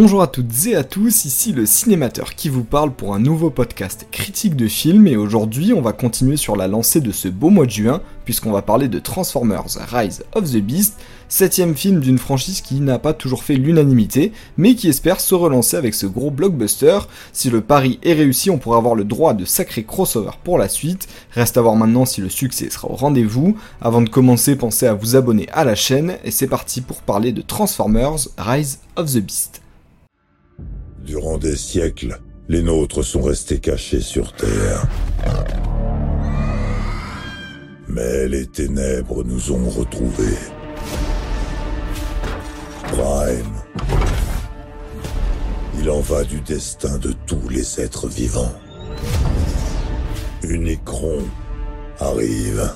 Bonjour à toutes et à tous, ici le cinémateur qui vous parle pour un nouveau podcast critique de film et aujourd'hui on va continuer sur la lancée de ce beau mois de juin puisqu'on va parler de Transformers Rise of the Beast, septième film d'une franchise qui n'a pas toujours fait l'unanimité mais qui espère se relancer avec ce gros blockbuster. Si le pari est réussi on pourra avoir le droit de sacrés crossover pour la suite, reste à voir maintenant si le succès sera au rendez-vous. Avant de commencer pensez à vous abonner à la chaîne et c'est parti pour parler de Transformers Rise of the Beast. Durant des siècles, les nôtres sont restés cachés sur Terre. Mais les ténèbres nous ont retrouvés. Prime. Il en va du destin de tous les êtres vivants. Unicron arrive.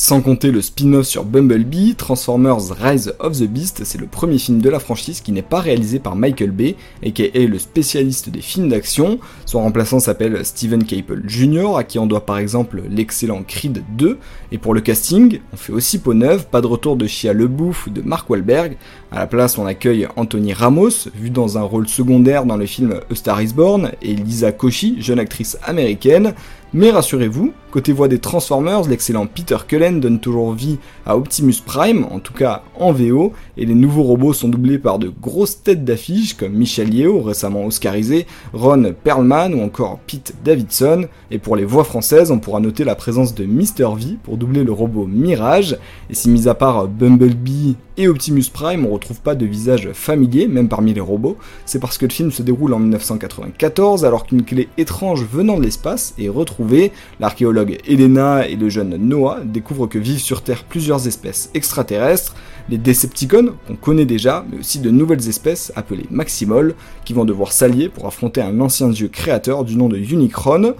Sans compter le spin-off sur Bumblebee, Transformers Rise of the Beast, c'est le premier film de la franchise qui n'est pas réalisé par Michael Bay, et qui est le spécialiste des films d'action. Son remplaçant s'appelle Steven Caple Jr., à qui on doit par exemple l'excellent Creed 2. Et pour le casting, on fait aussi peau neuve, pas de retour de Shia LeBouf ou de Mark Wahlberg. À la place, on accueille Anthony Ramos, vu dans un rôle secondaire dans le film A Star is Born, et Lisa Koshy, jeune actrice américaine. Mais rassurez-vous, côté voix des Transformers, l'excellent Peter Cullen donne toujours vie à Optimus Prime, en tout cas en VO, et les nouveaux robots sont doublés par de grosses têtes d'affiche comme Michel Yeo, récemment oscarisé, Ron Perlman ou encore Pete Davidson, et pour les voix françaises, on pourra noter la présence de Mr. V pour doubler le robot Mirage, et si mis à part Bumblebee et Optimus Prime, retrouve pas de visage familier, même parmi les robots, c'est parce que le film se déroule en 1994, alors qu'une clé étrange venant de l'espace est retrouvée. L'archéologue Elena et le jeune Noah découvrent que vivent sur Terre plusieurs espèces extraterrestres, les Decepticons, qu'on connaît déjà, mais aussi de nouvelles espèces appelées Maximol, qui vont devoir s'allier pour affronter un ancien dieu créateur du nom de Unicron.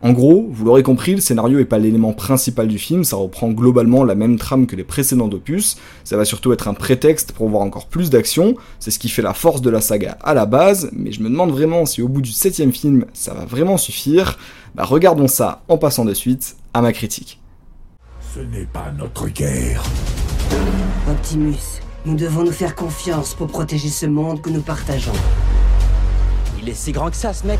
En gros, vous l'aurez compris, le scénario est pas l'élément principal du film, ça reprend globalement la même trame que les précédents opus, ça va surtout être un prétexte pour voir encore plus d'action, c'est ce qui fait la force de la saga à la base, mais je me demande vraiment si au bout du septième film, ça va vraiment suffire. Bah regardons ça en passant de suite à ma critique. Ce n'est pas notre guerre. Optimus, nous devons nous faire confiance pour protéger ce monde que nous partageons. Il est si grand que ça, ce mec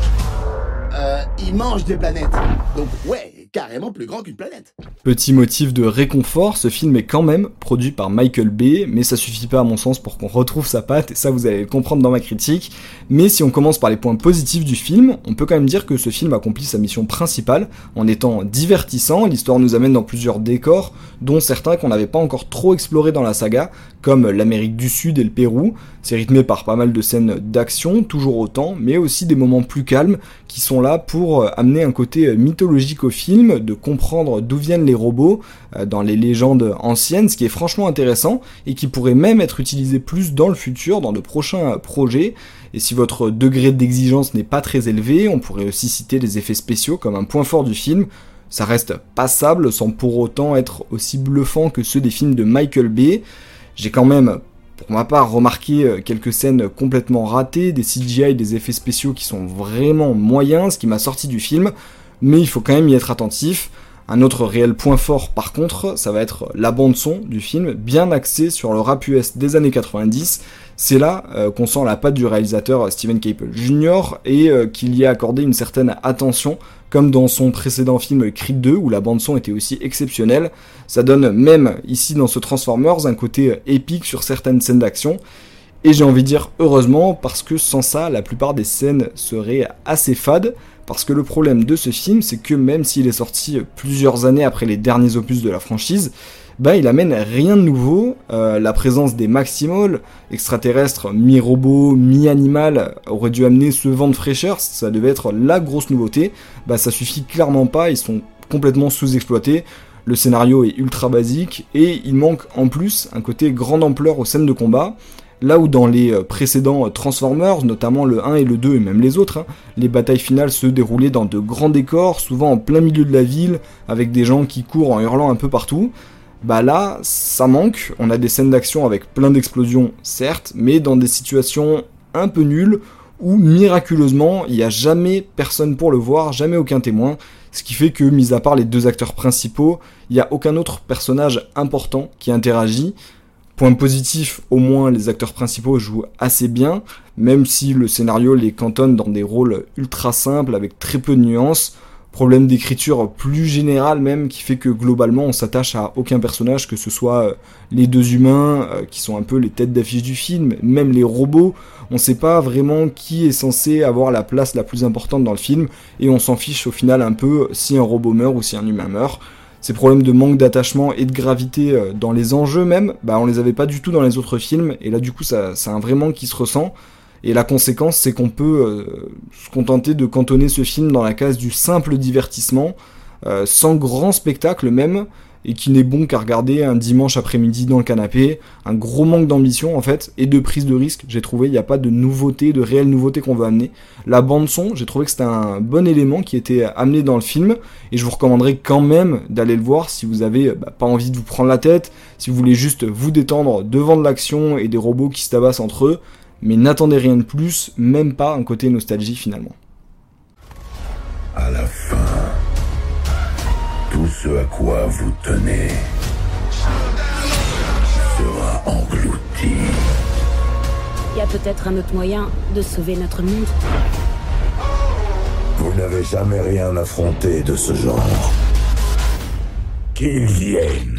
Euh, il mange des planètes. Donc ouais, carrément plus grand qu'une planète. Petit motif de réconfort, ce film est quand même produit par Michael Bay, mais ça suffit pas à mon sens pour qu'on retrouve sa patte, et ça vous allez le comprendre dans ma critique. Mais si on commence par les points positifs du film, on peut quand même dire que ce film accomplit sa mission principale en étant divertissant, l'histoire nous amène dans plusieurs décors, dont certains qu'on n'avait pas encore trop explorés dans la saga, comme l'Amérique du Sud et le Pérou. C'est rythmé par pas mal de scènes d'action, toujours autant, mais aussi des moments plus calmes qui sont là pour amener un côté mythologique au film de comprendre d'où viennent les robots euh, dans les légendes anciennes, ce qui est franchement intéressant et qui pourrait même être utilisé plus dans le futur, dans de prochains projets. Et si votre degré d'exigence n'est pas très élevé, on pourrait aussi citer les effets spéciaux comme un point fort du film. Ça reste passable sans pour autant être aussi bluffant que ceux des films de Michael Bay. J'ai quand même pour ma part, remarqué euh, quelques scènes complètement ratées, des CGI, des effets spéciaux qui sont vraiment moyens, ce qui m'a sorti du film mais il faut quand même y être attentif. Un autre réel point fort par contre, ça va être la bande son du film, bien axée sur le rap US des années 90. C'est là euh, qu'on sent la patte du réalisateur Steven Caple Jr. et euh, qu'il y a accordé une certaine attention, comme dans son précédent film Creed 2 où la bande son était aussi exceptionnelle. Ça donne même ici dans ce Transformers un côté épique sur certaines scènes d'action. Et j'ai envie de dire heureusement parce que sans ça, la plupart des scènes seraient assez fades. Parce que le problème de ce film, c'est que même s'il est sorti plusieurs années après les derniers opus de la franchise, bah il amène rien de nouveau. Euh, la présence des Maximals, extraterrestres, mi-robots, mi-animal, aurait dû amener ce vent de fraîcheur, ça devait être la grosse nouveauté. Bah ça suffit clairement pas, ils sont complètement sous-exploités. Le scénario est ultra basique et il manque en plus un côté grande ampleur aux scènes de combat. Là où dans les euh, précédents euh, Transformers, notamment le 1 et le 2 et même les autres, hein, les batailles finales se déroulaient dans de grands décors, souvent en plein milieu de la ville, avec des gens qui courent en hurlant un peu partout. Bah là, ça manque, on a des scènes d'action avec plein d'explosions, certes, mais dans des situations un peu nulles, où miraculeusement, il n'y a jamais personne pour le voir, jamais aucun témoin, ce qui fait que, mis à part les deux acteurs principaux, il n'y a aucun autre personnage important qui interagit, Point positif, au moins les acteurs principaux jouent assez bien, même si le scénario les cantonne dans des rôles ultra simples avec très peu de nuances. Problème d'écriture plus général même qui fait que globalement on s'attache à aucun personnage, que ce soit euh, les deux humains euh, qui sont un peu les têtes d'affiche du film, même les robots. On sait pas vraiment qui est censé avoir la place la plus importante dans le film et on s'en fiche au final un peu si un robot meurt ou si un humain meurt. Ces problèmes de manque d'attachement et de gravité euh, dans les enjeux même, bah on les avait pas du tout dans les autres films et là du coup ça c'est un vrai manque qui se ressent. Et la conséquence, c'est qu'on peut euh, se contenter de cantonner ce film dans la case du simple divertissement, euh, sans grand spectacle même, et qui n'est bon qu'à regarder un dimanche après-midi dans le canapé. Un gros manque d'ambition en fait, et de prise de risque. J'ai trouvé, il n'y a pas de nouveauté, de réelle nouveauté qu'on veut amener. La bande son, j'ai trouvé que c'était un bon élément qui était amené dans le film, et je vous recommanderais quand même d'aller le voir si vous avez bah, pas envie de vous prendre la tête, si vous voulez juste vous détendre devant de l'action et des robots qui se tabassent entre eux mais n'attendez rien de plus, même pas un côté nostalgie finalement. Ce à quoi vous tenez sera englouti. Il y a peut-être un autre moyen de sauver notre monde. Vous n'avez jamais rien affronté de ce genre. Qu'ils viennent.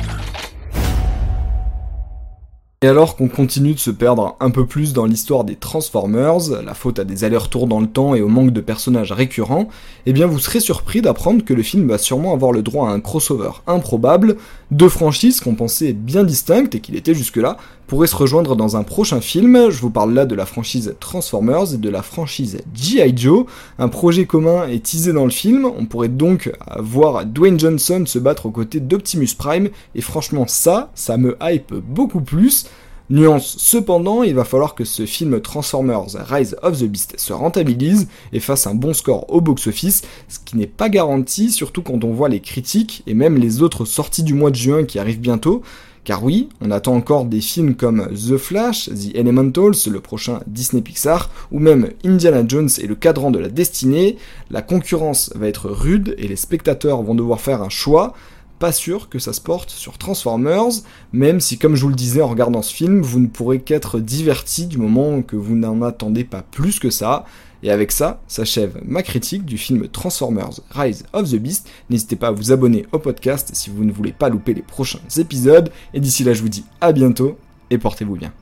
Et alors qu'on continue de se perdre un peu plus dans l'histoire des Transformers, la faute à des allers-retours dans le temps et au manque de personnages récurrents, eh bien vous serez surpris d'apprendre que le film va sûrement avoir le droit à un crossover improbable, deux franchises qu'on pensait bien distinctes et qu'il était jusque-là, pourraient se rejoindre dans un prochain film, je vous parle là de la franchise Transformers et de la franchise G.I. Joe, un projet commun est teasé dans le film, on pourrait donc voir Dwayne Johnson se battre aux côtés d'Optimus Prime, et franchement ça, ça me hype beaucoup plus, Nuance, cependant, il va falloir que ce film Transformers Rise of the Beast se rentabilise et fasse un bon score au box-office, ce qui n'est pas garanti, surtout quand on voit les critiques et même les autres sorties du mois de juin qui arrivent bientôt. Car oui, on attend encore des films comme The Flash, The Elementals, le prochain Disney Pixar, ou même Indiana Jones et le cadran de la destinée. La concurrence va être rude et les spectateurs vont devoir faire un choix pas sûr que ça se porte sur Transformers, même si comme je vous le disais en regardant ce film, vous ne pourrez qu'être diverti du moment que vous n'en attendez pas plus que ça. Et avec ça, s'achève ma critique du film Transformers Rise of the Beast. N'hésitez pas à vous abonner au podcast si vous ne voulez pas louper les prochains épisodes. Et d'ici là, je vous dis à bientôt et portez-vous bien.